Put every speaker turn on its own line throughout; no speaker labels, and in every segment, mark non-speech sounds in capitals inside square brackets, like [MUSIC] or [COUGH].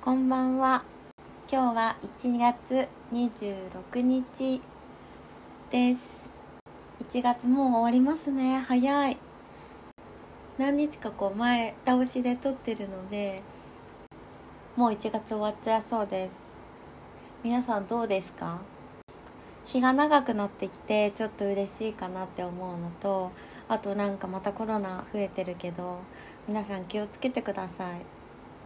こんばんは。今日は1月26日です。1月もう終わりますね。早い。何日かこう前倒しで撮ってるので、もう1月終わっちゃいそうです。皆さんどうですか？日が長くなってきてちょっと嬉しいかなって思うのとあとなんかまたコロナ増えてるけど皆さん気をつけてください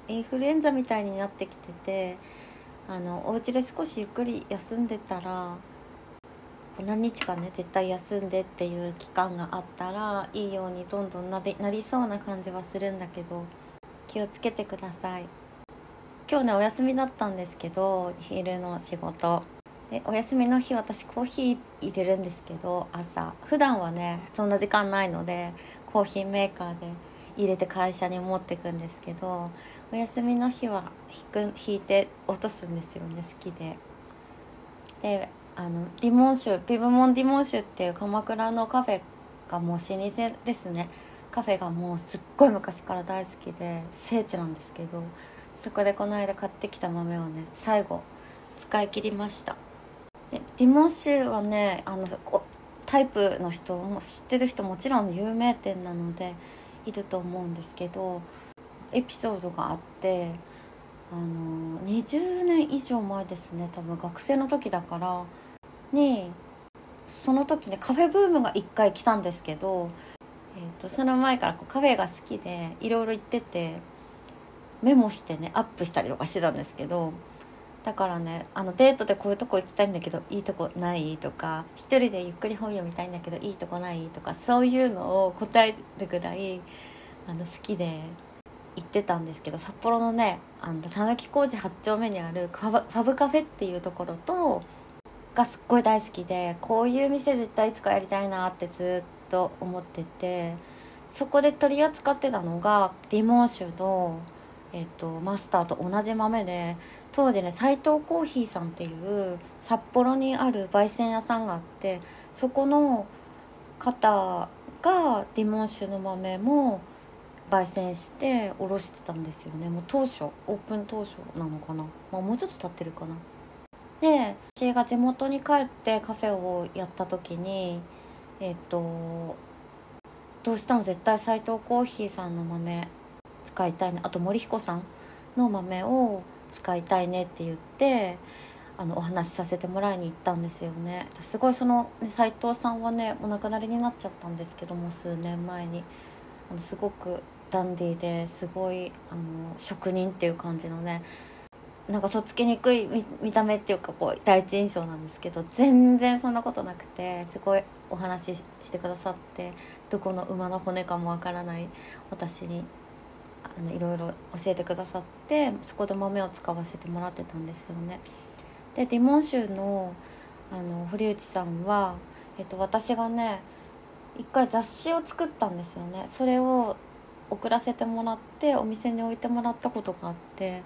インフルエンザみたいになってきててあのお家で少しゆっくり休んでたら何日かね絶対休んでっていう期間があったらいいようにどんどんなでなりそうな感じはするんだけど気をつけてください。今日ねお休みだったんですけど昼の仕事。でお休みの日私コーヒー入れるんですけど朝。普段はねそんな時間ないのでコーヒーメーカーで入れて会社に持ってくんですけどお休みの日は引く引いて落とすんですよね好きで。であのディモン酒ビブモンディモン酒っていう鎌倉のカフェがもう老舗ですね。カフェがもうすっごい昔から大好きで聖地なんですけどそこでこの間買ってきた豆をね最後使い切りました。でディモン酒はねあのタイプの人も知ってる人もちろん有名店なのでいると思うんですけどエピソードがあってあの20年以上前ですね多分学生の時だからにその時ねカフェブームが1回来たんですけど、えー、とその前からこうカフェが好きでいろいろ行っててメモしてねアップしたりとかしてたんですけどだからねあのデートでこういうとこ行きたいんだけどいいとこないとか一人でゆっくり本読みたいんだけどいいとこないとかそういうのを答えるぐらいあの好きで行ってたんですけど札幌のねあのたぬき工事8丁目にあるファブファブカフェっていうところとがすっごい大好きでこういう店絶対いつかやりたいなってずっと思っててそこで取り扱ってたのがディモン酒の、えっとマスターと同じ豆で当時ね斎藤コーヒーさんっていう札幌にある焙煎屋さんがあってそこの方がディモン酒の豆も焙煎しておろしてたんですよね。もう当初オープン当初なのかな、まあ、もうちょっと経ってるかな。で私が地元に帰ってカフェをやった時にえっ、とどうしても絶対斎藤コーヒーさんの豆使いたいね。あと森彦さんの豆を使いたいねって言ってあのお話しさせてもらいに行ったんですよね。すごいその斎藤さんはねお亡くなりになっちゃったんですけども数年前に。あのすごくダンディーですごいあの職人っていう感じのねなんかとっつきにくい見た目っていうかこう第一印象なんですけど全然そんなことなくてすごいお話ししてくださってどこの馬の骨かもわからない私にあのいろいろ教えてくださってそこで豆を使わせてもらってたんですよね。でディモン州のあの堀内さんは、えっと、私がね一回雑誌を作ったんですよねそれを送らせてもらってお店に置いてもらったことがあって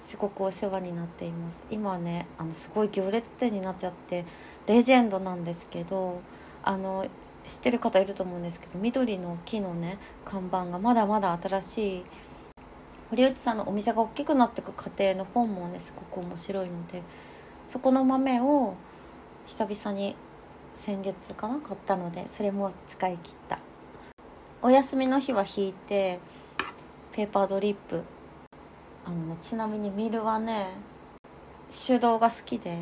すごくお世話になっています。今ねあのすごい行列店になっちゃってレジェンドなんですけどあの知ってる方いると思うんですけど緑の木のね看板がまだまだ新しい堀内さんのお店が大きくなってく過程の本もねすごく面白いのでそこの豆を久々に先月かな買ったのでそれも使い切った。お休みの日は引いてペーパードリップ。あのねちなみにミルはね手動が好きで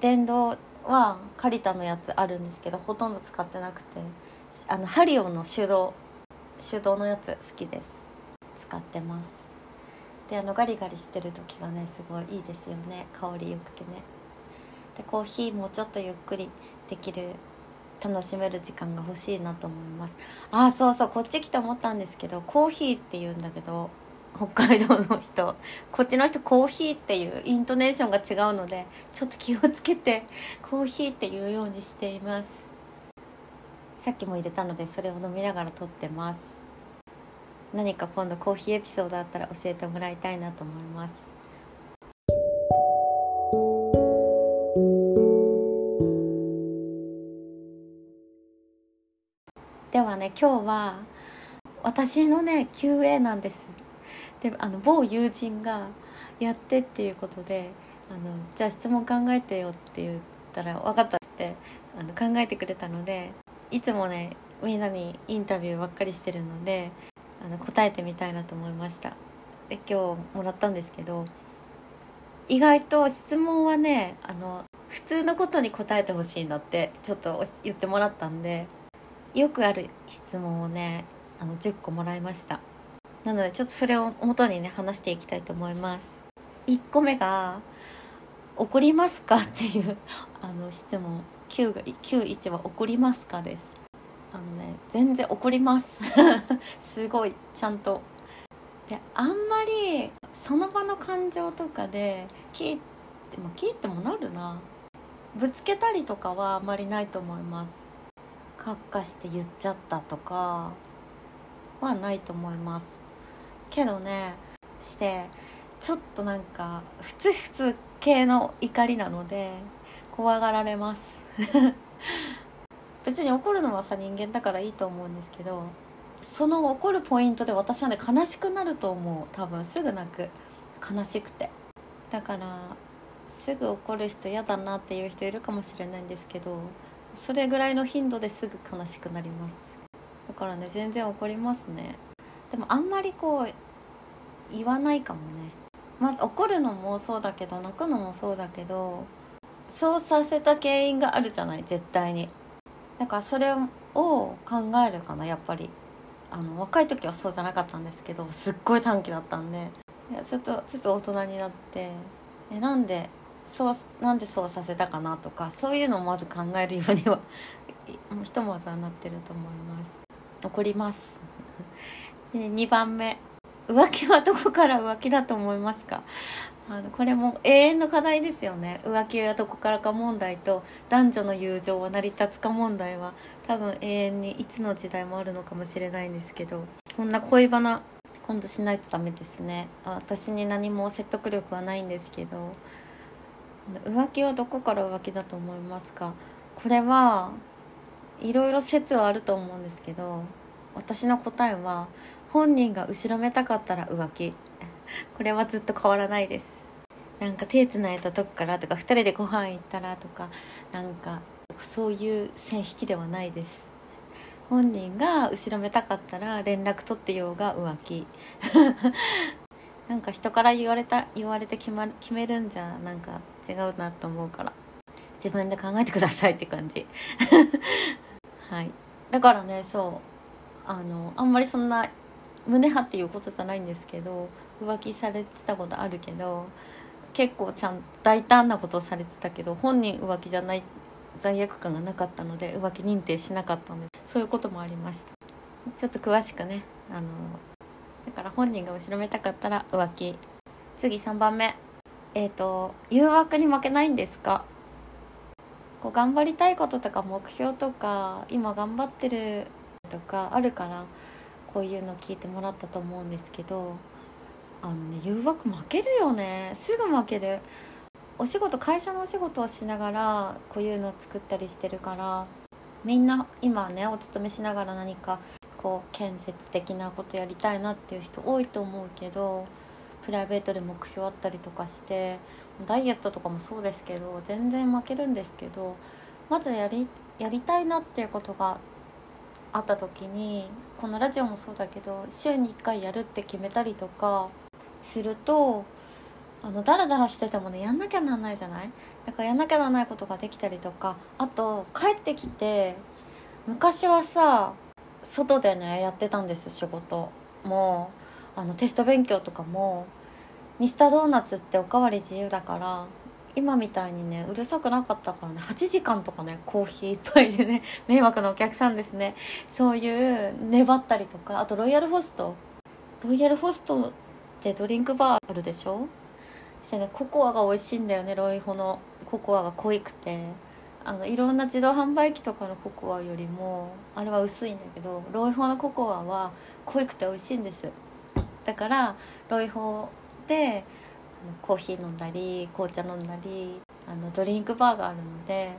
電動はカリタのやつあるんですけどほとんど使ってなくてあのハリオの手動手動のやつ好きです。使ってます。であのガリガリしてる時がねすごいいいですよね。香りよくてね。でコーヒーもちょっとゆっくりできる楽しめる時間が欲しいなと思います。ああそうそうこっち来て思ったんですけどコーヒーって言うんだけど北海道の人こっちの人コーヒーっていうイントネーションが違うのでちょっと気をつけてコーヒーって言うようにしています。さっきも入れたのでそれを飲みながら撮ってます。何か今度コーヒーエピソードあったら教えてもらいたいなと思います。ね今日は私のね QA なんです。であの某友人がやってっていうことであのじゃあ質問考えてよって言ったら分かったってあの考えてくれたのでいつもねみんなにインタビューばっかりしてるのであの答えてみたいなと思いました。で今日もらったんですけど意外と質問はねあの普通のことに答えてほしいんだってちょっと言ってもらったんでよくある質問をねあの10個もらいました。なのでちょっとそれを元にね話していきたいと思います。1個目が「怒りますか?」っていう [LAUGHS] あの質問。9が91は「怒りますか?」です。あのね全然怒ります。[LAUGHS] すごいちゃんと。であんまりその場の感情とかで聞いても聞いてもなるな。ぶつけたりとかはあんまりないと思います。カッカして言っちゃったとかはないと思います。けどねしてちょっとなんかふつふつ系の怒りなので怖がられます。[LAUGHS] 別に怒るのはさ人間だからいいと思うんですけどその怒るポイントで私はね悲しくなると思う。多分すぐ泣く。悲しくて。だからすぐ怒る人嫌だなっていう人いるかもしれないんですけどそれぐらいの頻度ですぐ悲しくなります。だからね全然怒りますね。でもあんまりこう言わないかもね。まず怒るのもそうだけど泣くのもそうだけどそうさせた原因があるじゃない絶対に。だからそれを考えるかなやっぱり。あの若い時はそうじゃなかったんですけどすっごい短期だったんで。いやちょっとずつ大人になって。えなんでそうなんでそうさせたかなとかそういうのをまず考えるようには [LAUGHS] ひとまずはなってると思います。怒ります。[LAUGHS] で2番目。浮気はどこから浮気だと思いますか？あのこれも永遠の課題ですよね。浮気はどこからか問題と男女の友情は成り立つか問題は多分永遠にいつの時代もあるのかもしれないんですけどこんな恋バナ今度しないとダメですね。私に何も説得力はないんですけど浮気はどこから浮気だと思いますか？これはいろいろ説はあると思うんですけど私の答えは本人が後ろめたかったら浮気。[LAUGHS] これはずっと変わらないです。なんか手つないだとこからとか2人でご飯行ったらとかなんかそういう線引きではないです。本人が後ろめたかったら連絡取ってようが浮気。なんか人から言われた言われて決,、ま、決めるんじゃなんか違うなと思うから。自分で考えてくださいって感じ。[LAUGHS] はい。だからねそう。あのあんまりそんな胸張っていうことじゃないんですけど浮気されてたことあるけど結構ちゃん大胆なことをされてたけど本人浮気じゃない罪悪感がなかったので浮気認定しなかったのでそういうこともありました。ちょっと詳しくねあのだから本人が後ろめたかったら浮気。次3番目。えっ、ー、と誘惑に負けないんですか？こう頑張りたいこととか目標とか今頑張ってるとかあるからこういうの聞いてもらったと思うんですけどあのね誘惑負けるよね。すぐ負ける。お仕事会社のお仕事をしながらこういうの作ったりしてるからみんな今ねお勤めしながら何かこう建設的なことやりたいなっていう人多いと思うけどプライベートで目標あったりとかしてダイエットとかもそうですけど全然負けるんですけどまずやりやりたいなっていうことがあった時にこのラジオもそうだけど週に1回やるって決めたりとかするとあのダラダラしててもねやんなきゃなんないじゃない？だからやんなきゃならないことができたりとかあと帰ってきて昔はさ外でねやってたんです仕事。もあのテスト勉強とかもミスタードーナツっておかわり自由だから今みたいにねうるさくなかったからね8時間とかねコーヒー一杯でね [LAUGHS] 迷惑なお客さんですね。そういう粘ったりとかあとロイヤルホスト。ロイヤルホストってドリンクバーあるでしょ？してねココアが美味しいんだよねロイホのココアが濃いくて。あのいろんな自動販売機とかのココアよりもあれは薄いんだけどロイホのココアは濃くて美味しいんです。だからロイホでコーヒー飲んだり紅茶飲んだりあのドリンクバーがあるので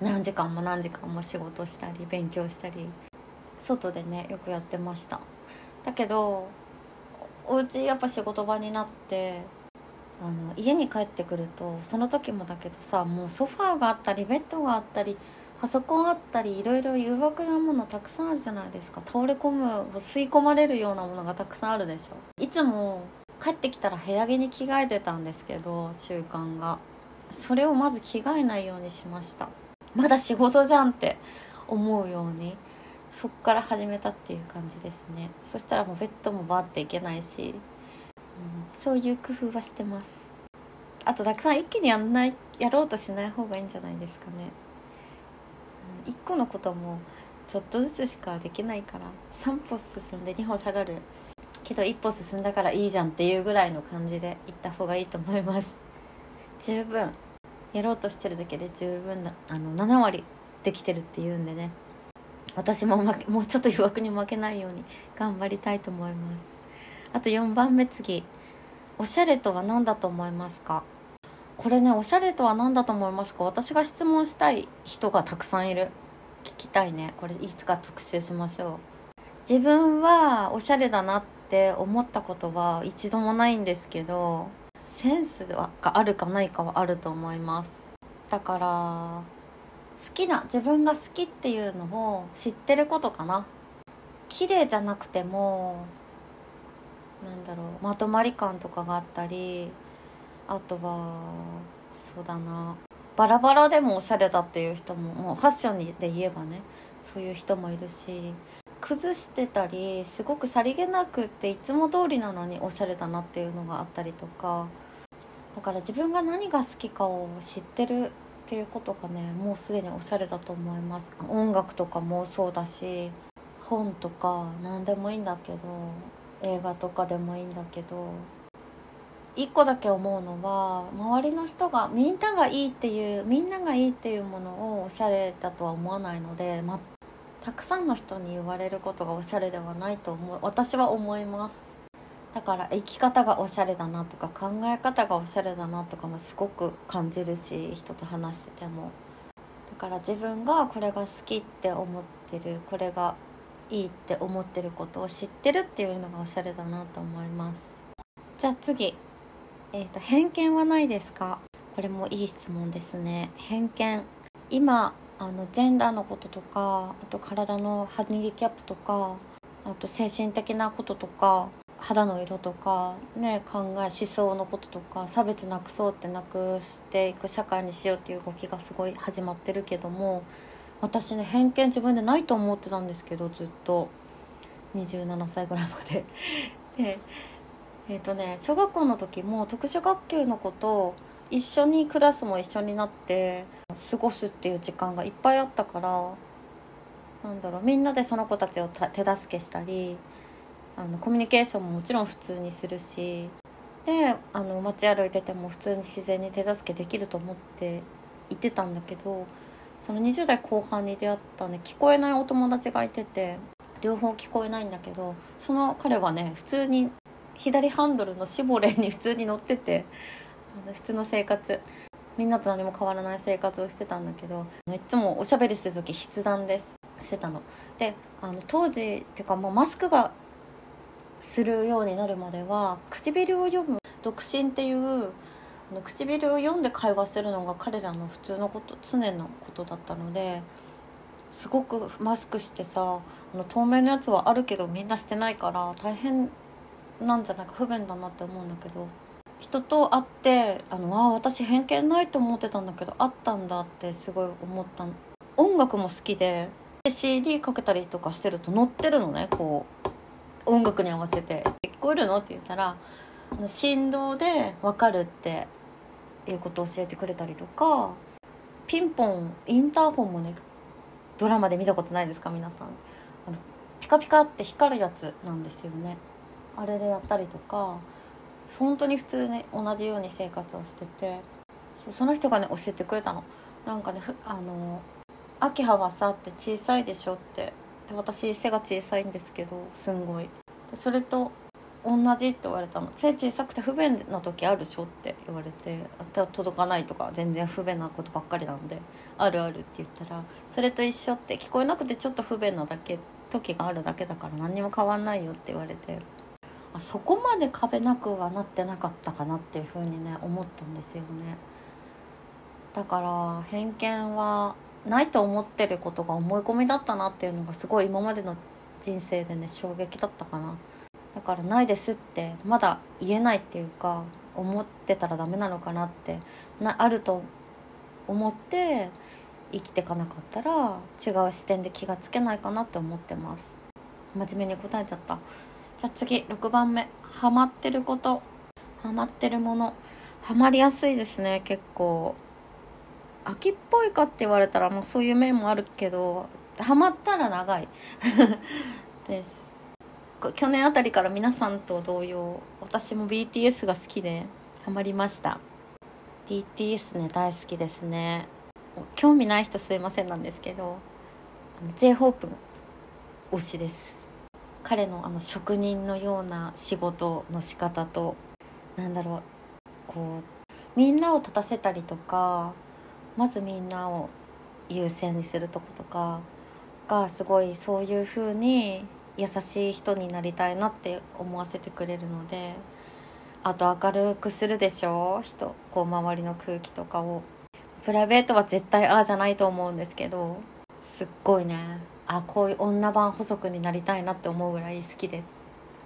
何時間も何時間も仕事したり勉強したり外でねよくやってました。だけどお家やっぱ仕事場になってあの家に帰ってくるとその時もだけどさもうソファーがあったりベッドがあったりパソコンあったりいろいろ誘惑なものたくさんあるじゃないですか。倒れ込む吸い込まれるようなものがたくさんあるでしょ。いつも帰ってきたら部屋着に着替えてたんですけど習慣が。それをまず着替えないようにしました。まだ仕事じゃんって思うようにそっから始めたっていう感じですね。そしたらもうベッドもバーっていけないし、そういう工夫はしてます。あとたくさん一気にやんないやろうとしない方がいいんじゃないですかね、うん、1個のこともちょっとずつしかできないから3歩進んで2歩下がる。けど一歩進んだからいいじゃんっていうぐらいの感じで行った方がいいと思います。十分。やろうとしてるだけで十分なあの7割できてるっていうんでね。私も負けもうちょっと誘惑に負けないように頑張りたいと思います。あと4番目次。おしゃれとは何だと思いますか？これねおしゃれとは何だと思いますか？私が質問したい人がたくさんいる。聞きたいね。これいつか特集しましょう。自分はおしゃれだなって思ったことは一度もないんですけどセンスがあるかないかはあると思います。だから好きな自分が好きっていうのを知ってることかな。綺麗じゃなくてもなんだろうまとまり感とかがあったりあとはそうだなバラバラでもおしゃれだっていう人ももうファッションで言えばねそういう人もいるし崩してたりすごくさりげなくっていつも通りなのにおしゃれだなっていうのがあったりとかだから自分が何が好きかを知ってるっていうことがねもうすでにおしゃれだと思います。音楽とかもそうだし本とか何でもいいんだけど映画とかでもいいんだけど一個だけ思うのは周りの人がみんながいいっていうみんながいいっていうものをおしゃれだとは思わないので、ま、たくさんの人に言われることがおしゃれではないと思う私は思います。だから生き方がおしゃれだなとか考え方がおしゃれだなとかもすごく感じるし人と話してても。だから自分がこれが好きって思ってるこれがいいって思ってることを知ってるっていうのがおしゃれだなと思います。じゃあ次。えーと、と偏見はないですか？これもいい質問ですね。偏見。今あのジェンダーのこととかあと体のハニーキャップとかあと精神的なこととか肌の色とか、ね、考え思想のこととか差別なくそうってなくしていく社会にしようっていう動きがすごい始まってるけども私ね偏見自分でないと思ってたんですけどずっと。27歳ぐらいまで。[LAUGHS] でえっ、ー、とね小学校の時も特殊学級の子と一緒にクラスも一緒になって過ごすっていう時間がいっぱいあったからなんだろうみんなでその子たちを手助けしたりあのコミュニケーションももちろん普通にするしであの街歩いてても普通に自然に手助けできると思って行ってたんだけどその20代後半に出会ったね聞こえないお友達がいてて両方聞こえないんだけどその彼はね普通に左ハンドルのシボレーに [LAUGHS] 普通に乗っててあの普通の生活みんなと何も変わらない生活をしてたんだけどいつもおしゃべりしてる時筆談ですしてたの。であの当時っていうかもうマスクがするようになるまでは唇を読む独身っていうあの唇を読んで会話するのが彼らの普通のこと常のことだったのですごくマスクしてさあの透明のやつはあるけどみんなしてないから大変なんじゃないか不便だなって思うんだけど人と会ってあのあ私偏見ないと思ってたんだけどあったんだってすごい思った音楽も好きで CD かけたりとかしてると乗ってるのねこう音楽に合わせて「聞こえるの?」って言ったら振動で分かるっていうことを教えてくれたりとかピンポンインターホンもねドラマで見たことないですか皆さん。あのピカピカって光るやつなんですよね。あれでやったりとか本当に普通に同じように生活をしててそうその人がね教えてくれたの。なんかねあの「秋葉はさ」って小さいでしょって。で私背が小さいんですけどすんごい。でそれと同じって言われたの背小さくて不便な時あるでしょって言われて届かないとか全然不便なことばっかりなんであるあるって言ったらそれと一緒って聞こえなくてちょっと不便なだけ時があるだけだから何にも変わんないよって言われてあそこまで壁なくはなってなかったかなっていうふうにね思ったんですよね。だから偏見はないと思ってることが思い込みだったなっていうのがすごい今までの人生でね衝撃だったかな。だからないですってまだ言えないっていうか思ってたらダメなのかなってなあると思って生きてかなかったら違う視点で気がつけないかなって思ってます。真面目に答えちゃった。じゃあ次6番目。ハマってること。ハマってるもの。ハマりやすいですね結構。秋っぽいかって言われたら、まあ、そういう面もあるけどハマったら長い。[LAUGHS] です。去年あたりから皆さんと同様私も BTS が好きでハマりました。BTS ね大好きですね。興味ない人すいませんなんですけど j h o p e 推しです。彼のあの職人のような仕事の仕方となんだろうこうみんなを立たせたりとかまずみんなを優先にするとことかがすごいそういう風に優しい人になりたいなって思わせてくれるのであと明るくするでしょ？人こう周りの空気とかを。プライベートは絶対ああじゃないと思うんですけどすっごいね。あこういう女版補足になりたいなって思うぐらい好きです。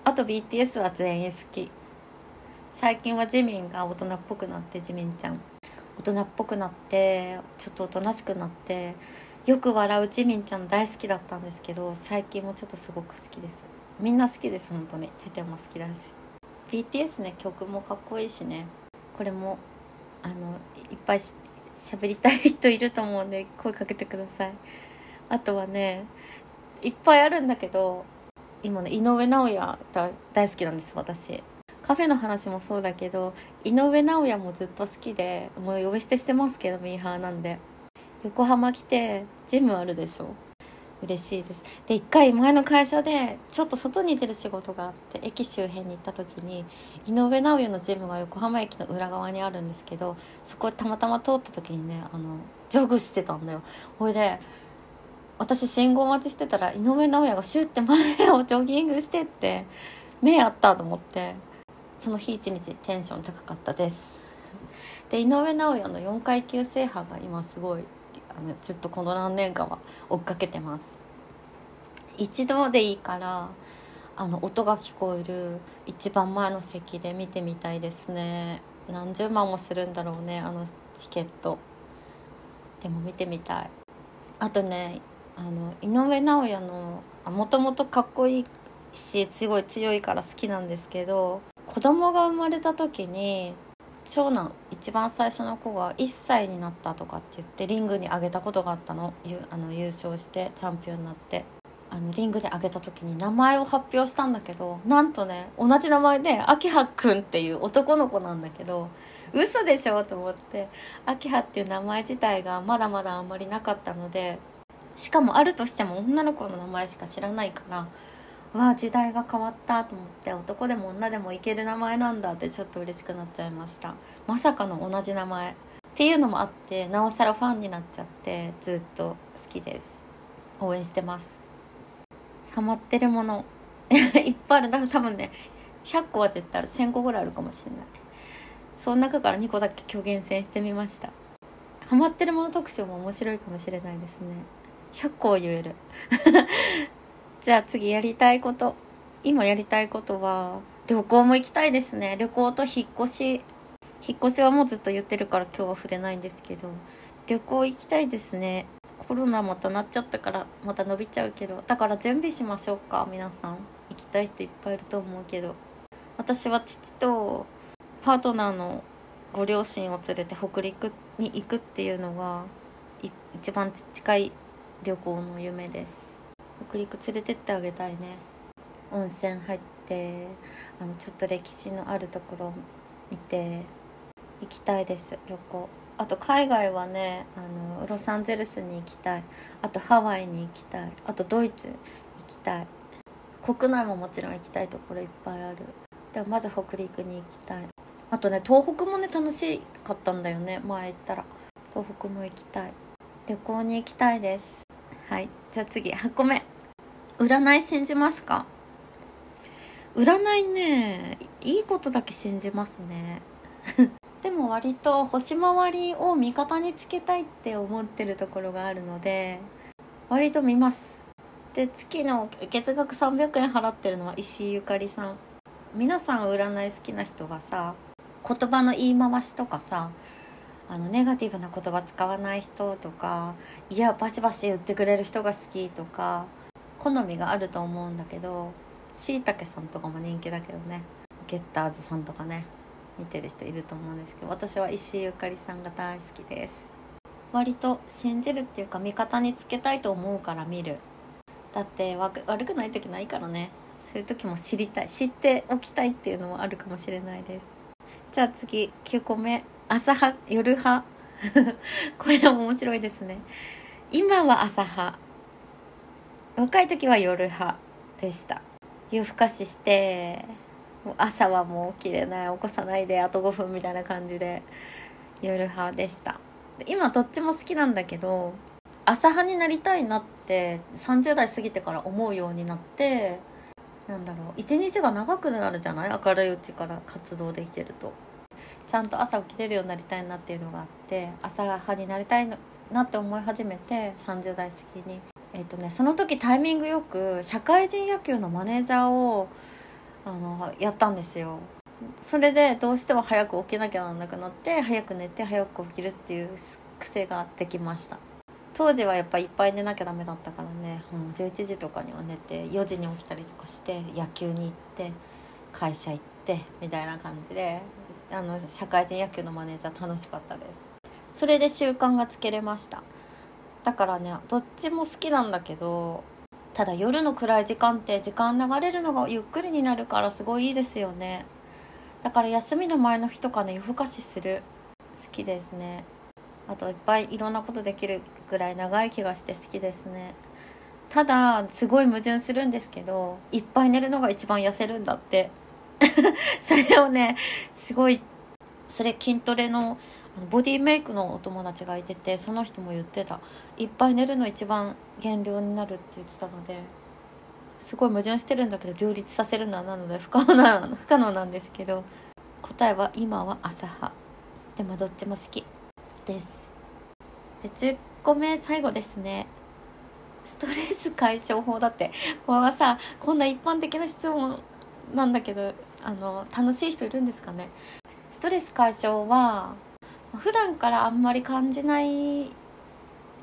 あと BTS は全員好き。最近はジミンが大人っぽくなってジミンちゃん。大人っぽくなってちょっとおとなしくなってよく笑うジミンちゃん大好きだったんですけど最近もちょっとすごく好きです。みんな好きです本当に。テテも好きだし。BTS ね曲もかっこいいしね。これもあのいっぱいし喋りたい人いると思うんで声かけてください。あとはねいっぱいあるんだけど今ね井上尚弥大好きなんです私。カフェの話もそうだけど井上尚弥もずっと好きでもう呼び捨てしてますけどミーハーなんで。横浜来てジムあるでしょ？嬉しいです。で一回前の会社でちょっと外に出る仕事があって駅周辺に行った時に井上尚弥のジムが横浜駅の裏側にあるんですけどそこたまたま通った時にねあのジョグしてたんだよ。ほいで私信号待ちしてたら井上尚弥がシュッて前を [LAUGHS] ジョギングしてって目あったと思ってその日一日テンション高かったです。で井上尚弥の4階級制覇が今すごいあのずっとこの何年かは追っかけてます。一度でいいからあの音が聞こえる一番前の席で見てみたいですね。何十万もするんだろうねあのチケット。でも見てみたい。あとねあの井上尚弥のもともとかっこいいしすごい強いから好きなんですけど子供が生まれた時に長男一番最初の子が1歳になったとかって言ってリングに上げたことがあったの。あの優勝してチャンピオンになって。あのリングで上げた時に名前を発表したんだけどなんとね同じ名前で明葉くんっていう男の子なんだけど嘘でしょと思って明葉っていう名前自体がまだまだあんまりなかったのでしかもあるとしても女の子の名前しか知らないからわあ時代が変わったと思って男でも女でもいける名前なんだってちょっと嬉しくなっちゃいました。まさかの同じ名前。っていうのもあってなおさらファンになっちゃってずっと好きです。応援してます。ハマってるもの。[LAUGHS] いっぱいある。だから多分ね100個は絶対ある。1000個ぐらいあるかもしれない。その中から2個だけ虚厳選してみました。ハマってるもの特徴も面白いかもしれないですね。100個を言える。じゃあ次やりたいこと今やりたいことは旅行も行きたいですね。旅行と引っ越し。引っ越しはもうずっと言ってるから今日は触れないんですけど。旅行行きたいですね。コロナまたなっちゃったからまた伸びちゃうけど。だから準備しましょうか皆さん。行きたい人いっぱいいると思うけど。私は父とパートナーのご両親を連れて北陸に行くっていうのが一番近い旅行の夢です。北陸連れてってあげたいね。温泉入ってあのちょっと歴史のあるところ見て行きたいです旅行。あと海外はねあのロサンゼルスに行きたい。あとハワイに行きたい。あとドイツ行きたい。国内ももちろん行きたいところいっぱいある。でもまず北陸に行きたい。あとね東北もね楽しかったんだよね前行ったら。東北も行きたい。旅行に行きたいです。はい。じゃあ次8個目占い信じますか？占いねいいことだけ信じますね。[LAUGHS] でも割と星回りを味方につけたいって思ってるところがあるので割と見ます。で月の月額300円払ってるのは石井ゆかりさん。皆さん占い好きな人はさ言葉の言い回しとかさあのネガティブな言葉使わない人とかいやバシバシ言ってくれる人が好きとか好みがあると思うんだけどしいたけさんとかも人気だけどね。ゲッターズさんとかね。見てる人いると思うんですけど私は石井ゆかりさんが大好きです。割と信じるっていうか味方につけたいと思うから見る。だって悪くない時ないからね。そういう時も知りたい。知っておきたいっていうのもあるかもしれないです。じゃあ次9個目。朝派夜派。[LAUGHS] これは面白いですね。今は朝派。若い時は夜派でした。夜更かしして朝はもう起きれない起こさないであと5分みたいな感じで夜派でした。今どっちも好きなんだけど朝派になりたいなって30代過ぎてから思うようになってなんだろう一日が長くなるじゃない？明るいうちから活動できてると。ちゃんと朝起きれるようになりたいなっていうのがあって朝派になりたいなって思い始めて30代過ぎにえっ、とねその時タイミングよく社会人野球のマネージャーをあのやったんですよ。それでどうしても早く起きなきゃなんなくなって早く寝て早く起きるっていう癖ができました。当時はやっぱいっぱい寝なきゃダメだったからね、う、11時とかには寝て4時に起きたりとかして野球に行って会社行ってみたいな感じであの社会人野球のマネージャー楽しかったです。それで習慣がつけれました。だからねどっちも好きなんだけどただ夜の暗い時間って時間流れるのがゆっくりになるからすごいいいですよね。だから休みの前の日とかね夜更かしする。好きですね。あといっぱいいろんなことできるぐらい長い気がして好きですね。ただすごい矛盾するんですけどいっぱい寝るのが一番痩せるんだって。[LAUGHS] それをねすごいそれ筋トレのボディメイクのお友達がいててその人も言ってた。いっぱい寝るの一番減量になるって言ってたのですごい矛盾してるんだけど両立させるのはなので不可能な不可能なんですけど答えは今は朝派。でもどっちも好き。です。で10個目最後ですね。ストレス解消法だって。これはさこんな一般的な質問なんだけどあの楽しい人いるんですかね？ストレス解消は普段からあんまり感じない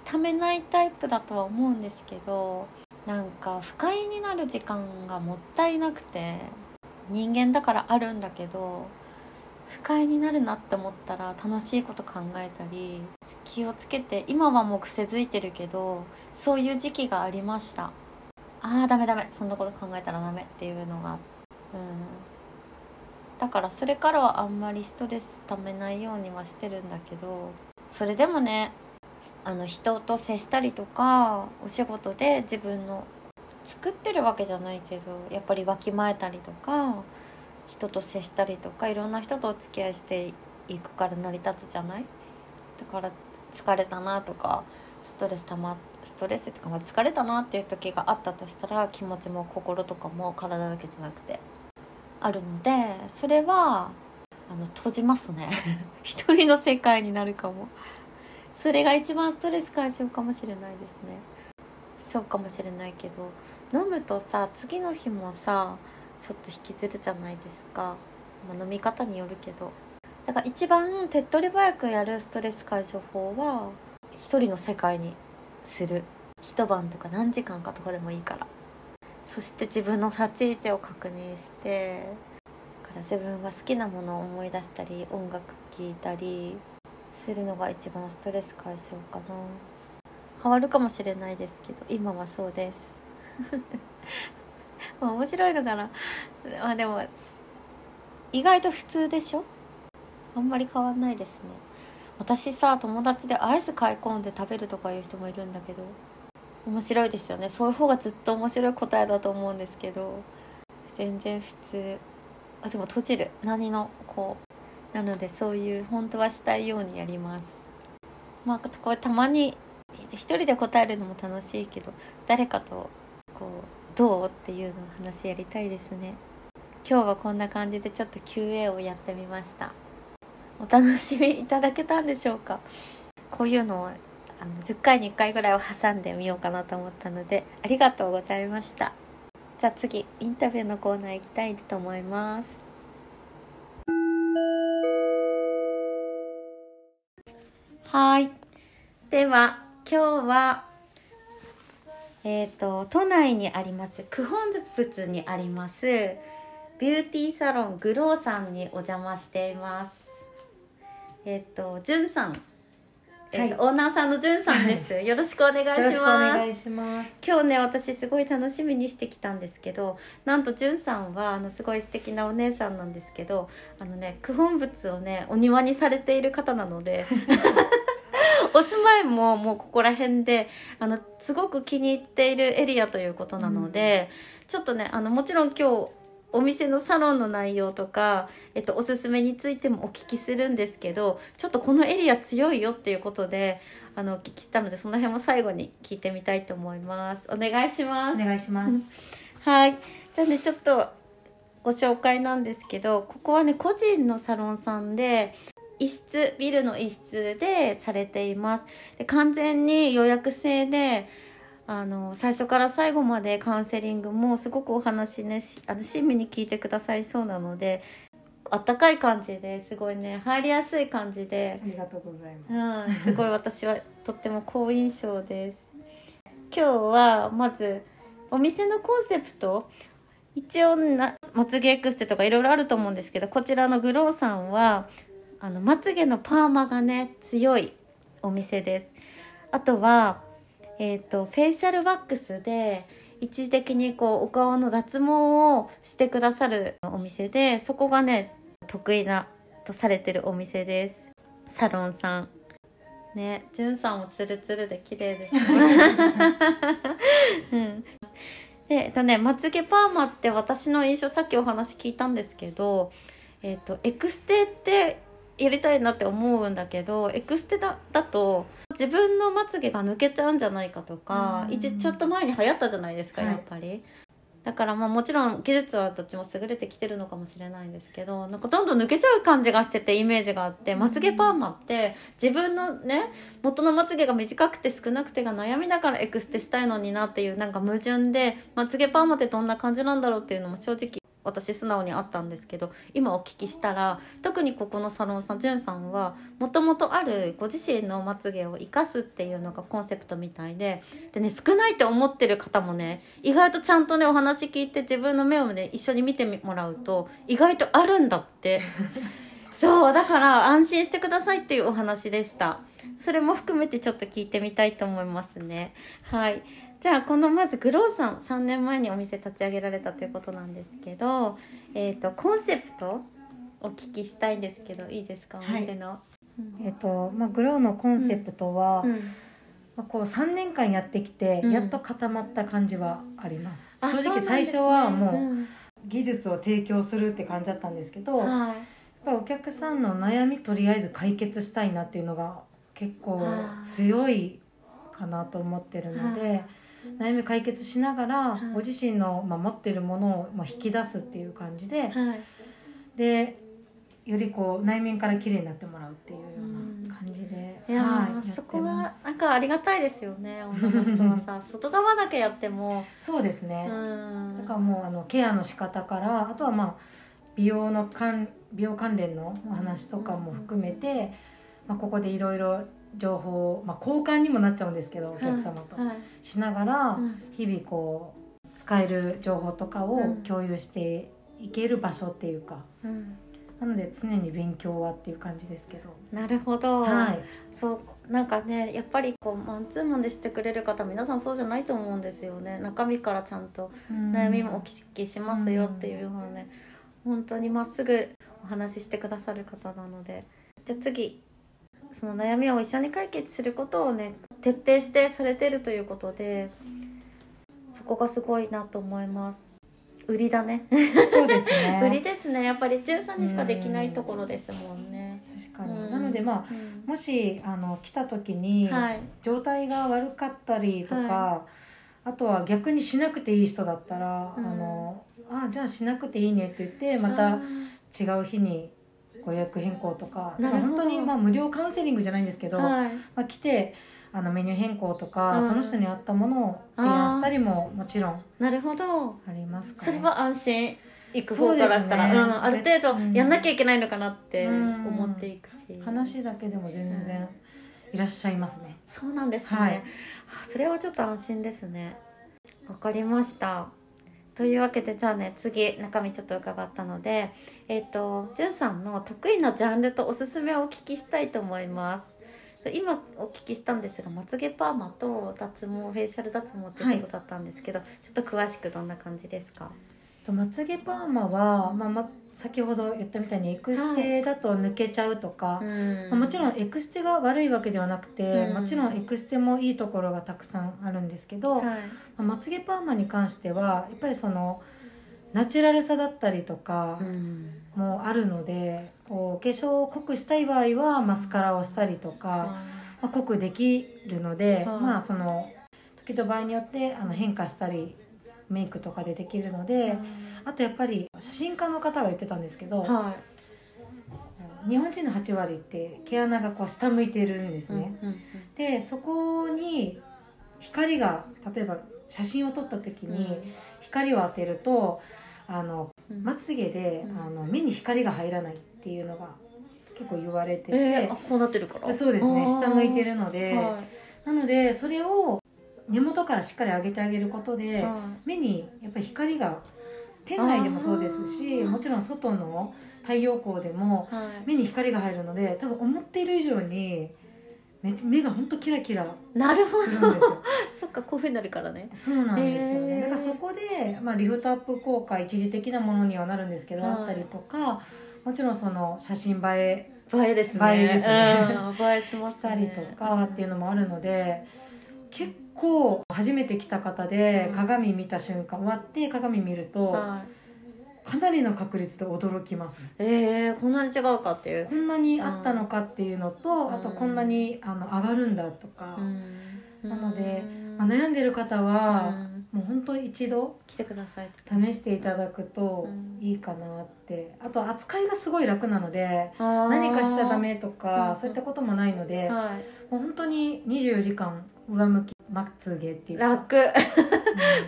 ためないタイプだとは思うんですけどなんか不快になる時間がもったいなくて人間だからあるんだけど不快になるなって思ったら楽しいこと考えたり気をつけて今はもう癖づいてるけどそういう時期がありました。ああダメダメそんなこと考えたらダメっていうのがうん。だからそれからはあんまりストレスためないようにはしてるんだけどそれでもねあの人と接したりとかお仕事で自分の作ってるわけじゃないけどやっぱりわきまえたりとか人と接したりとかいろんな人とお付き合いしていくから成り立つじゃない？だから疲れたなとかストレスたまストレスとか、まあ、疲れたなっていう時があったとしたら気持ちも心とかも体だけじゃなくてあるのでそれはあの閉じますね。[LAUGHS] 一人の世界になるかも。それが一番ストレス解消かもしれないですね。そうかもしれないけど飲むとさ次の日もさちょっと引きずるじゃないですか、まあ、飲み方によるけど。だから一番手っ取り早くやるストレス解消法は一人の世界にする。一晩とか何時間かとかでもいいから。そして自分の立ち位置を確認してから自分が好きなものを思い出したり音楽聴いたりするのが一番ストレス解消かな。変わるかもしれないですけど今はそうです。[LAUGHS] 面白いのかな。まあでも意外と普通でしょ？あんまり変わんないですね。私さ友達でアイス買い込んで食べるとかいう人もいるんだけど面白いですよね。そういう方がずっと面白い答えだと思うんですけど全然普通。あでも閉じる。何のこうなのでそういう本当はしたいようにやります。まあこれたまに一人で答えるのも楽しいけど誰かとこうどうっていうのを話やりたいですね。今日はこんな感じでちょっと QA をやってみました。お楽しみいただけたんでしょうか？こういうのをあの10回に1回ぐらいを挟んでみようかなと思ったのでありがとうございました。じゃあ次インタビューのコーナー行きたいと思います。はい。では今日はえっ、ー、と都内にあります九本仏にありますビューティーサロングローさんにお邪魔しています。えっ、ー、とじゅんさん。えー、はい、オーナーさんのじゅんさんです。よろしくお願いします。お願いします。今日ね、私すごい楽しみにしてきたんですけど、なんとじゅんさんはあのすごい素敵なお姉さんなんですけど、あのね、九本仏をね、お庭にされている方なので。[LAUGHS] お住まいももうここら辺であのすごく気に入っているエリアということなので、うん、ちょっとねあのもちろん今日お店のサロンの内容とか、えっと、おすすめについてもお聞きするんですけどちょっとこのエリア強いよっていうことであのお聞きしたのでその辺も最後に聞いてみたいと思います。お願いします。
お願いします。[LAUGHS]
はい。じゃあねちょっとご紹介なんですけどここはね個人のサロンさんで一室ビルの一室でされています。で完全に予約制であの最初から最後までカウンセリングもすごくお話ねあの親身に聞いてくださいそうなのであったかい感じですごいね入りやすい感じで。
ありがとうございま
す、うん、すごい私はとっても好印象です。今日はまずお店のコンセプト。一応なまつげエクステとかいろいろあると思うんですけどこちらのグローさんはあのまつげのパーマがね強いお店です。あとはえーと、フェイシャルワックスで一時的にこうお顔の脱毛をしてくださるお店でそこがね得意なとされてるお店です。サロンさん。ねじゅんさんもツルツルで綺麗ですね、[LAUGHS] うん、でえっとねまつげパーマって私の印象さっきお話聞いたんですけどえっとエクステってやりたいなって思うんだけどエクステだだと自分のまつげが抜けちゃうんじゃないかとか、一ちょっと前に流行ったじゃないですか、やっぱり。だからまあもちろん技術はどっちも優れてきてるのかもしれないんですけどなんかどんどん抜けちゃう感じがしててイメージがあってまつげパーマって自分のね元のまつげが短くて少なくてが悩みだからエクステしたいのになっていうなんか矛盾でまつげパーマってどんな感じなんだろうっていうのも正直私素直にあったんですけど今お聞きしたら特にここのサロンさんじゅんさんはもともとあるご自身のまつげを生かすっていうのがコンセプトみたいででね少ないって思ってる方もね意外とちゃんとねお話聞いて自分の目をね一緒に見てもらうと意外とあるんだって。[LAUGHS] そうだから安心してくださいっていうお話でした。それも含めてちょっと聞いてみたいと思いますね。はいじゃあこのまずグローさん3年前にお店立ち上げられたということなんですけど、えーと、コンセプトお聞きしたいんですけどいいですか？お店の。はい、
えーとまあ、グローのコンセプトは、うん。うん、まあ、こう3年間やってきて、やっと固まった感じはあります。正直最初はもう技術を提供するって感じだったんですけど、はい、やっぱお客さんの悩みとりあえず解決したいなっていうのが結構強いかなと思ってるので。悩み解決しながら、ご自身の、まあ、持ってるものを、まあ、引き出すっていう感じで、でよりこう内面から綺麗になってもらうっていうような感じで、
いや、はい、そこはなんかありがたいですよね女の人はさ。[LAUGHS] 外側だけやっても。
そうですね。だからもうあのケアの仕方からあとはまあ美容の関美容関連のお話とかも含めて、まあ、ここでいろいろ情報、まあ、交換にもなっちゃうんですけどお客様と、しながら日々こう使える情報とかを共有していける場所っていうか、うん、なので常に勉強はっていう感じですけど。
なるほど、はい、そうなんかねやっぱりこうマンツーマンでしてくれる方皆さんそうじゃないと思うんですよね。中身からちゃんと悩みもお聞きしますよっていうようなね、うん、本当にまっすぐお話ししてくださる方なので。で次その悩みを一緒に解決することをね徹底してされてるということでそこがすごいなと思います。売りだね。
そうですね。[LAUGHS]
売りですね。やっぱり13にしかできないところですもんね。
確かに、なのでまあ、うん、もしあの来た時に、状態が悪かったりとか、はい、あとは逆にしなくていい人だったら、うん、あのあじゃあしなくていいねって言ってまた違う日にご予約変更とか本当にまあ無料カウンセリングじゃないんですけど、はい、まあ、来てあのメニュー変更とか、その人に合ったものを提案したりももちろん
なるほど。
あります
か、ね、それは安心。行く方からしたら、ね、うん、ある程度やんなきゃいけないのかなって思っていくし、
うん、話だけでも全然いらっしゃいますね、
そうなんですね、はい、それはちょっと安心ですね。わかりましたというわけでじゃあね次中身ちょっと伺ったのでえっ、ー、とじゅんさんの得意なジャンルとおすすめをお聞きしたいと思います。今お聞きしたんですがまつげパーマと脱毛フェイシャル脱毛っていうことだったんですけど、はい、ちょっと詳しくどんな感じですか？
まつげパーマは、まあま、先ほど言ったみたいにエクステだと抜けちゃうとか、はい。まあ、もちろんエクステが悪いわけではなくて、うん、もちろんエクステもいいところがたくさんあるんですけど、はい。まつげパーマに関してはやっぱりそのナチュラルさだったりとかもあるので、こう化粧を濃くしたい場合はマスカラをしたりとか、まあ、濃くできるので、まあその時と場合によってあの変化したりメイクとかでできるので、あとやっぱり写真家の方が言ってたんですけど、はい、日本人の8割って毛穴がこう下向いてるんですね。うんうんうん、でそこに光が例えば写真を撮った時に光を当てると、あのまつげで、あの目に光が入らないっていうのが結構言われてて、え
ー、こうなってるから？
そうですね。下向いてるので、はい、なのでそれを根元からしっかり上げてあげることで、目にやっぱり光が店内でもそうですしもちろん外の太陽光でも目に光が入るので多分思っている以上に目目が本当キラキラ
なるほど。[LAUGHS] そっかこういうふうになるからね。
そうなんですよね。だからそこで、まあ、リフトアップ効果一時的なものにはなるんですけど、はい、あったりとかもちろんその写真映え
映えです
ね。映えですね、
うん、映えしま
す、ね、したりとかっていうのもあるので結構初めて来た方で鏡見た瞬間終わって鏡見ると、かなりの確率で驚きますね。
えー、こんなに違うかっていう。
こんなにあったのかっていうのと、あとこんなにあの上がるんだとか、なので、まあ、悩んでる方は、もう本当一度
来てください
試していただくといいかなって、あと扱いがすごい楽なので何かしちゃダメとか、そういったこともないので、はい、もう本当に24時間上向きまつげっていう。
楽、
うん、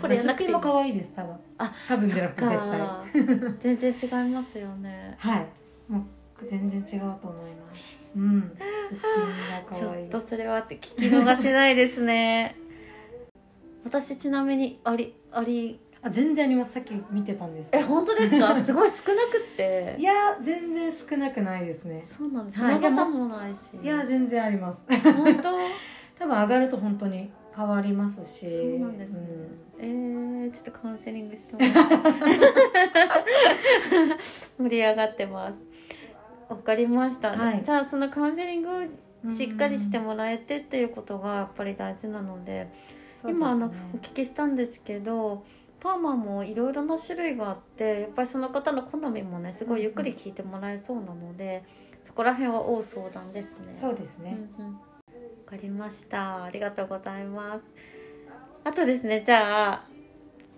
これやなくても可愛いです多分あ多分じゃなくて絶
対。全然違いますよね。[LAUGHS]
はい。もう全然違うと思います。うん。すっぴんが可愛
い。ちょっとそれはって聞き逃せないですね。[LAUGHS] 私ちなみにありあり
あ全然あります。さっき見てたんですえ
本当ですか？[LAUGHS] すごい少なくて。
いや全然少なくないですね。
そうなんです、はい、長さもないし。
いや全然あります。
本当？
多分上がると本当に変わりますし。
そうなんですね、うん、えー、ちょっとカウンセリングして [LAUGHS] 盛り上がってます。わかりました、はい、じゃあそのカウンセリングをしっかりしてもらえてっていうことがやっぱり大事なので、ね、今あのお聞きしたんですけどパーマもいろいろな種類があってやっぱりその方の好みもねすごいゆっくり聞いてもらえそうなので、そこら辺は大相談ですね。
そうですね、うんうん
かりました。ありがとうございます。あとですねじゃあ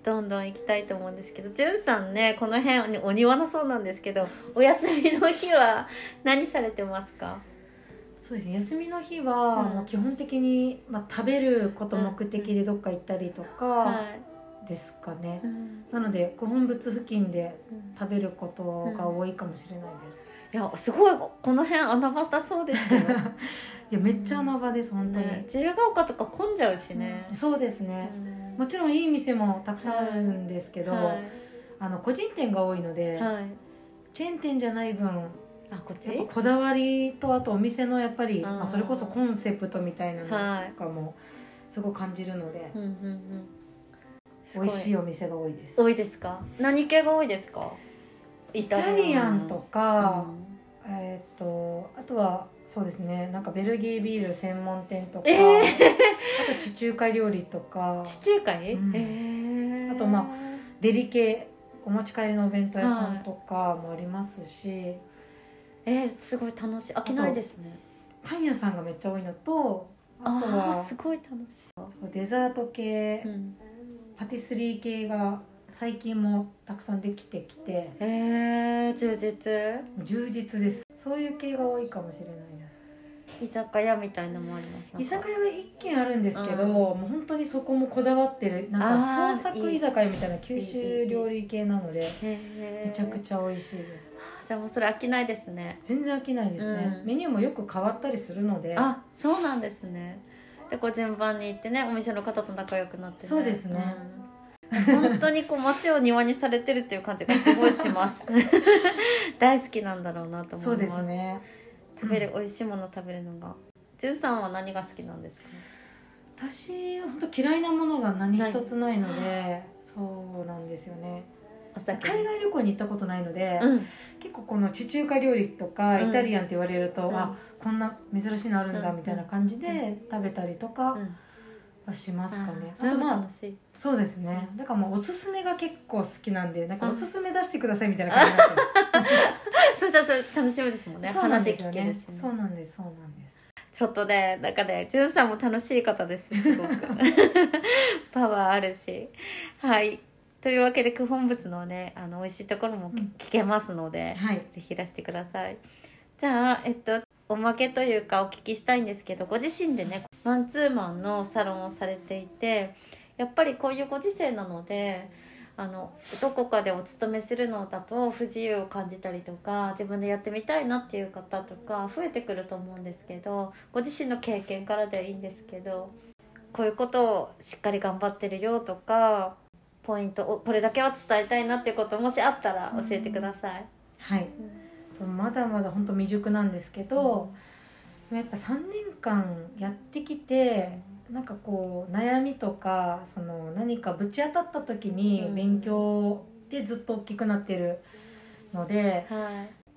どんどん行きたいと思うんですけどじゅんさんねこの辺お庭のそうなんですけどお休みの日は何されてますか？
そうですね休みの日は、もう基本的に、まあ、食べること目的でどっか行ったりとかですかね、なので古本物付近で食べることが多いかもしれないです、
いやすごいこの辺穴場だそうですよ [LAUGHS]
いやめっちゃ穴場です本当に、ね、
自由が丘とか混んじゃうしね、
うん、そうですね、うん、もちろんいい店もたくさんあるんですけど、はい、あの個人店が多いので、はい、チェーン店じゃない分あこっち？こだわりとあとお店のやっぱりまあ、それこそコンセプトみたいなのとかもすごい感じるので、美味しいお店が多いです。
多いですか？何系が多いですか？
イタリアンとか、うん、えっ、とあとはそうですねなんかベルギービール専門店とか、えー、あと地中海料理とか
地中海、うん、
えー、あとまあデリケお持ち帰りのお弁当屋さんとかもありますし、はい、
えー、すごい楽しい。飽きないですね。
パン屋さんがめっちゃ多いのとあとは
すごい楽しい。
デザート系、うん、パティスリー系が最近もたくさんできてきて
へえ充実？
充実です。そういう系が多いかもしれないです。
居酒屋みたいなのもあります？
居酒屋は一軒あるんですけど、うん、もう本当にそこもこだわってる。なんか創作居酒屋みたいな九州料理系なのでめちゃくちゃ美味しいです。
じゃあもうそれ飽きないですね。
全然飽きないですね、うん、メニューもよく変わったりするので。
あそうなんですね。でこう順番に行ってねお店の方と仲良くなって、ね、
そうですね、
うん、本当にこう街を庭にされてるっていう感じがすごいします。[LAUGHS] 大好きなんだろうなと思います。
そうですね。
食べる、美味しいもの食べるのが。じゅんさんは何が好きなんですか？
私本当嫌いなものが何一つないのでそうなんですよね。海外旅行に行ったことないので、うん、結構この地中華料理とかイタリアンって言われると、うん、あこんな珍しいのあるんだみたいな感じで食べたりとかはしますかね、あとまあそうですね。だからもうおすすめが結構好きなんでなんかおすすめ出してくださいみたいな感じになっち [LAUGHS] ゃう
そうしたらそれ楽しみですもんね。
そうなんですよね。そうなんですそうなんです。
ちょっとねなんかねじゅんさんも楽しい方ですすごく。[LAUGHS] パワーあるし。はい。というわけで九本仏のねあの美味しいところも聞けますので、うんはい、ぜひいらしてください。じゃあえっとおまけというかお聞きしたいんですけどご自身でねマンツーマンのサロンをされていてやっぱりこういうご時世なのであのどこかでお勤めするのだと不自由を感じたりとか自分でやってみたいなっていう方とか増えてくると思うんですけどご自身の経験からでいいんですけどこういうことをしっかり頑張ってるよとかポイントをこれだけは伝えたいなっていうこともしあったら教えてください。
はい、うん、まだまだ本当未熟なんですけど、うん、やっぱ3年間やってきてなんかこう悩みとかその何かぶち当たった時に勉強でずっと大きくなってるので、うんは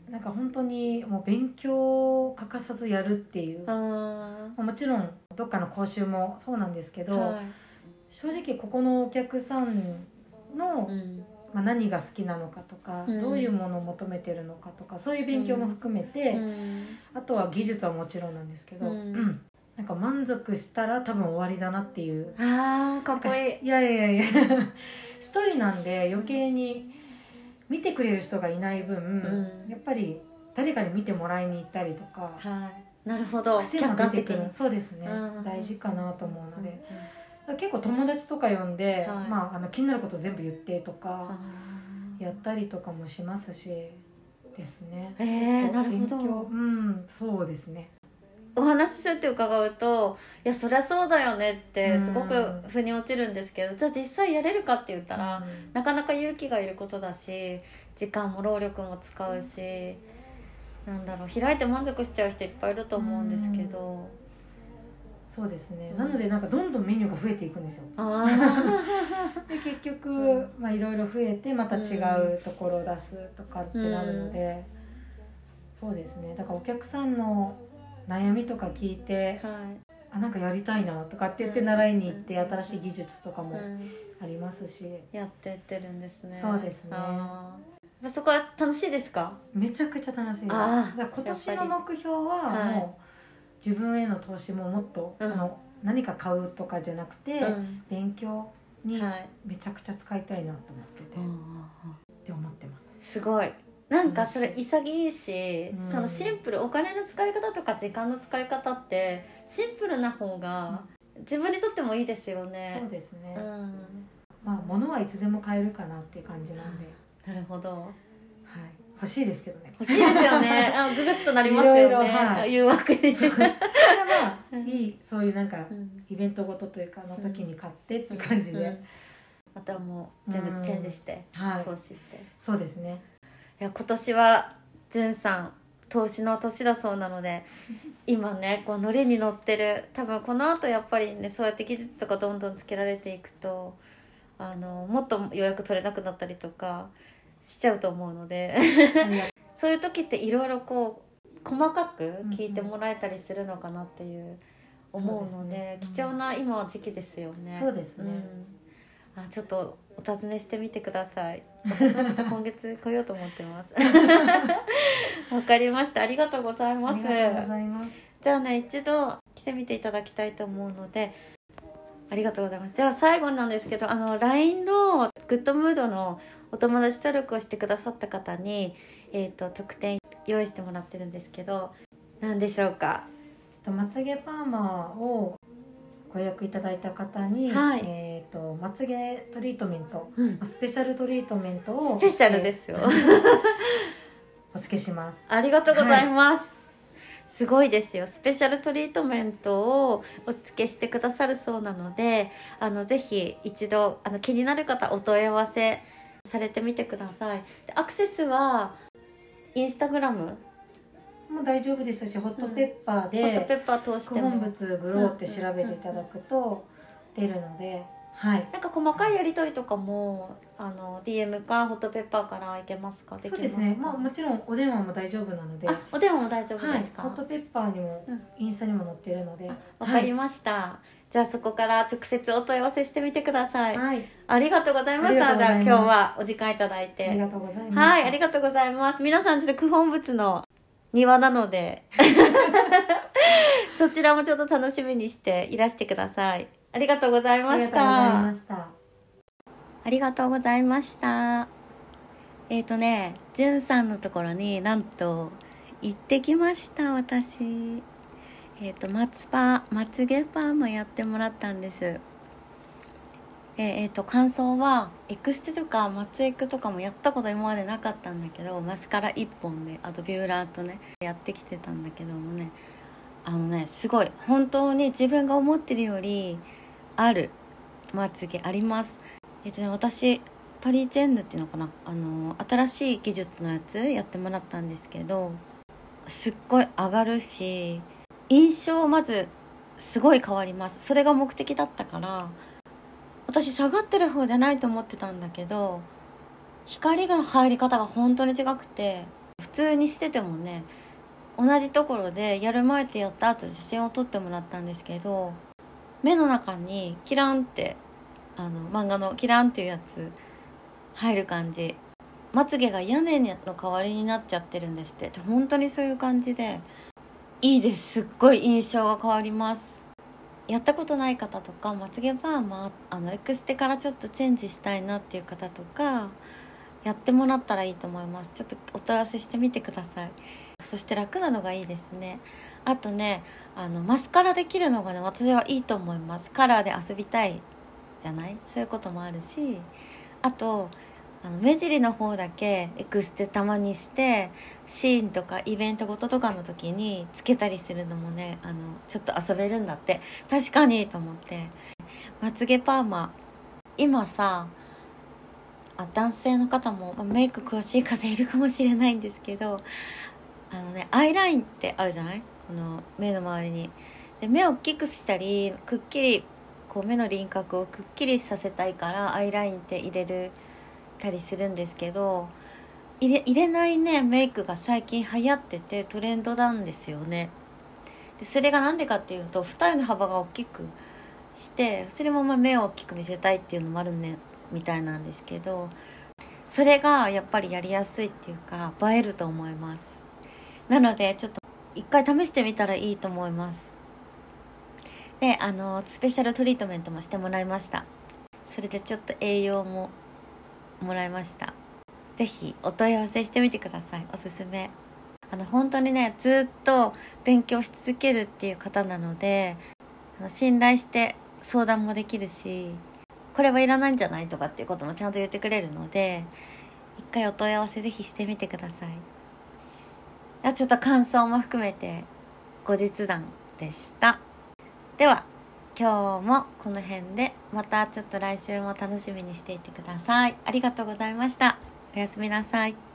い、なんか本当にもう勉強を欠かさずやるっていう。もちろんどっかの講習もそうなんですけど、はい、正直ここのお客さんの、うん、まあ、何が好きなのかとか、うん、どういうものを求めてるのかとかそういう勉強も含めて、あとは技術はもちろんなんですけど、[CLEARS THROAT] なんか満足したら多分終わりだなっていう。
あーかっこい
い。いやいやいや。[LAUGHS] 一人なんで余計に見てくれる人がいない分、うん、やっぱり誰かに見てもらいに行ったりとか、
はい、なるほど。
癖も出てくる。そうですね、大事かなと思うので、うん、結構友達とか呼んで、はい、まあ、あの気になること全部言ってとかやったりとかもしますしですね。
えー、なるほど。
うんそうですね。
お話しするって伺うといやそりゃそうだよねってすごく腑に落ちるんですけど、じゃあ実際やれるかって言ったら、なかなか勇気がいることだし時間も労力も使うし、なんだろう開いて満足しちゃう人いっぱいいると思うんですけど。
そうですね、なのでなんかどんどんメニューが増えていくんですよ。[LAUGHS] で結局、まあ、いろいろ増えてまた違うところを出すとかってなるので、そうですね。だからお客さんの悩みとか聞いて、はい、あなんかやりたいなとかって言って習いに行って新しい技術とかもありますし、
やってってるんですね。
そうですね。
そこは楽しいですか？
めちゃくちゃ楽しい。今年の目標はもう自分への投資ももっと、あの何か買うとかじゃなくて、勉強にめちゃくちゃ使いたいなと思ってて、って思ってま
す。すごいなんかそれ潔いし、うん、そのシンプルお金の使い方とか時間の使い方ってシンプルな方が自分にとってもいいですよね。
そうですね、うん、まあ物はいつでも買えるかなっていう感じなんで。
なるほど。はい
欲しいですけどね。
欲しいですよね。[LAUGHS] あググッとなりますよね。いろはい、誘惑に。
まあいいそういうなんか、イベントごとというかの時に買ってって感じで。
またもう全部チェンジして、投資して。
そうですね。
いや今年はじゅんさん投資の年だそうなので [LAUGHS] 今ねこうノリに乗ってる。多分このあとやっぱりねそうやって技術とかどんどんつけられていくとあのもっと予約取れなくなったりとかしちゃうと思うので。[LAUGHS] そういう時っていろいろこう細かく聞いてもらえたりするのかなっていう思うので、ね。うん、貴重な今は時期ですよね。
そうですね、
うん、あちょっとお尋ねしてみてください。[LAUGHS] 私もちょっと今月来ようと思ってます。[LAUGHS] わかりました。ありがとうございます。
ます
じゃあね一度来てみていただきたいと思うので、ありがとうございますじゃあ最後なんですけどあの LINE のグッドムードのお友達登録をしてくださった方に、えーと、特典用意してもらってるんですけど何でしょうか？
まつげパーマをご予約いただいた方に、はい、えっ、ー、とまつげトリートメント、うん、スペシャルトリートメントを
スペシャルですよ。[LAUGHS]
お付けします。
ありがとうございます、はいすごいですよ。スペシャルトリートメントをお付けしてくださるそうなのであのぜひ一度あの気になる方お問い合わせされてみてください。アクセスはインスタグラム
も大丈夫ですしホットペッパーで、うん、ホットペッパー通しても。物グローって調べていただくと出るので、はい、
なんか細かいやり取りとかもあの DM かホットペッパーからいけますか？
そうですね。まあもちろんお電話も大丈夫なので。
お電話も大丈夫ですか、
はい、ホットペッパーにも、インスタにも載ってるので。
わかりました、はい、じゃあそこから直接お問い合わせしてみてください、
はい、
ありがとうございました。じゃあ今日はお時間いただいて。
ありがとうございます。
はいありがとうございます。皆さんちょっと九本仏の庭なので。[LAUGHS] そちらもちょっと楽しみにしていらしてください。ありがとうございました。ありがとうございました。えっ、ー、とねじゅんさんのところになんと行ってきました私。えっ、ー、と松パまつげパーマやってもらったんですえー、と感想はエクステとかマツエクとかもやったこと今までなかったんだけどマスカラ1本であとビューラーとねやってきてたんだけどもね。あのねすごい本当に自分が思ってるよりあるまつげあります。えっ、ー、とね私パリジェンヌっていうのかな。あの新しい技術のやつやってもらったんですけどすっごい上がるし印象まずすごい変わります。それが目的だったから私下がってる方じゃないと思ってたんだけど光が入り方が本当に違くて普通にしててもね同じところでやる前ってやった後で写真を撮ってもらったんですけど目の中にキランってあの漫画のキランっていうやつ入る感じ。まつげが屋根の代わりになっちゃってるんですって。本当にそういう感じでいいです。すっごい印象が変わります。やったことない方とかまつげパーマあのエクステからちょっとチェンジしたいなっていう方とかやってもらったらいいと思います。ちょっとお問い合わせしてみてください。そして楽なのがいいですね。あとねあのマスカラできるのがね私はいいと思います。カラーで遊びたいじゃない？そういうこともあるしあとあの目尻の方だけエクステたまにしてシーンとかイベントごととかの時につけたりするのもねあのちょっと遊べるんだって。確かにと思って。まつげパーマ。今さあ男性の方も、まあ、メイク詳しい方いるかもしれないんですけどあのねアイラインってあるじゃない？この目の周りに。で目を大きくしたりくっきりこう目の輪郭をくっきりさせたいからアイラインって入れるたりするんですけど入れ入れないねメイクが最近流行っててトレンドなんですよね。でそれが何でかっていうと二重の幅が大きくしてそれもまあ目を大きく見せたいっていうのもあるねみたいなんですけどそれがやっぱりやりやすいっていうか映えると思います。なのでちょっと一回試してみたらいいと思います。であのスペシャルトリートメントもしてもらいました。それでちょっと栄養ももらいました。是非お問い合わせしてみてくださいおすすめあの本当にねずっと勉強し続けるっていう方なのであの信頼して相談もできるしこれはいらないんじゃないとかっていうこともちゃんと言ってくれるので一回お問い合わせ是非してみてくださいあちょっと感想も含めて後日談でしたでは今日もこの辺でまたちょっと来週も楽しみにしていてください。ありがとうございました。おやすみなさい。